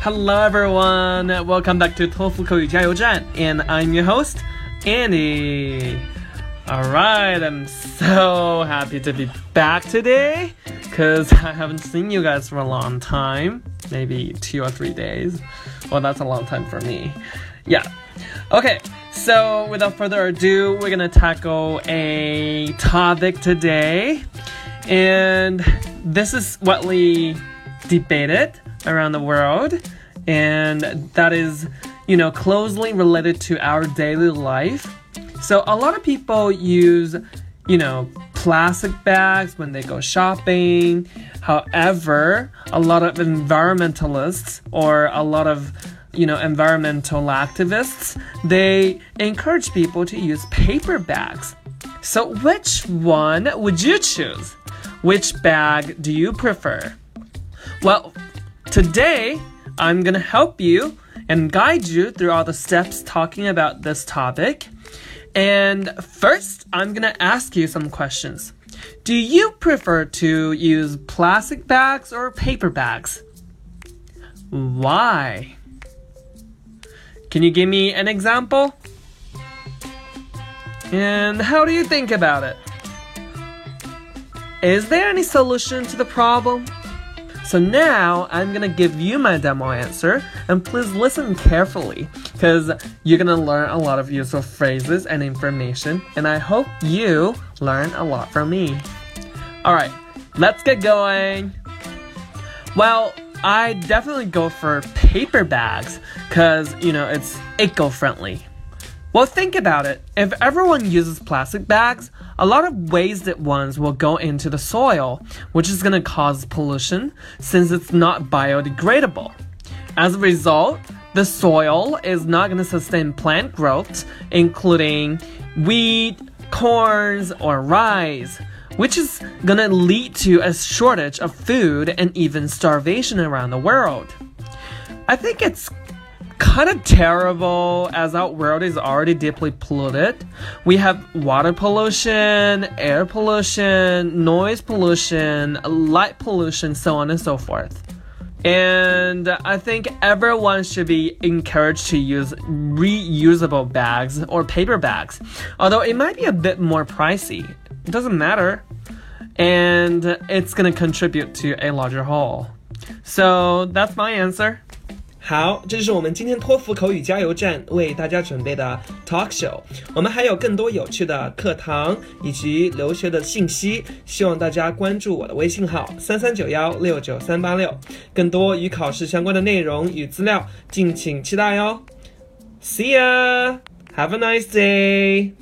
Hello everyone, welcome back to 托福口语加油站 and I'm your host, Andy. Alright, I'm so happy to be back today because I haven't seen you guys for a long time, maybe two or three days. Well, that's a long time for me. Yeah. Okay, so without further ado, we're gonna tackle a topic today, and this is what we debated around the world, and that is, you know, closely related to our daily life. So a lot of people use, you know, plastic bags when they go shopping. However, a lot of environmentalists or a lot of you know environmental activists they encourage people to use paper bags so which one would you choose which bag do you prefer well today i'm going to help you and guide you through all the steps talking about this topic and first i'm going to ask you some questions do you prefer to use plastic bags or paper bags why can you give me an example? And how do you think about it? Is there any solution to the problem? So now I'm gonna give you my demo answer, and please listen carefully because you're gonna learn a lot of useful phrases and information, and I hope you learn a lot from me. Alright, let's get going. Well, I definitely go for paper bags because, you know, it's eco friendly. Well, think about it. If everyone uses plastic bags, a lot of wasted ones will go into the soil, which is going to cause pollution since it's not biodegradable. As a result, the soil is not going to sustain plant growth, including wheat, corns, or rice, which is gonna lead to a shortage of food and even starvation around the world. I think it's kind of terrible as our world is already deeply polluted. We have water pollution, air pollution, noise pollution, light pollution, so on and so forth. And I think everyone should be encouraged to use reusable bags or paper bags, although it might be a bit more pricey. It doesn't matter. And it's to contribute to a larger whole. So that's my answer. 好，这就是我们今天托福口语加油站为大家准备的 talk show。我们还有更多有趣的课堂以及留学的信息，希望大家关注我的微信号三三九幺六九三八六，更多与考试相关的内容与资料，敬请期待哟。See ya, have a nice day.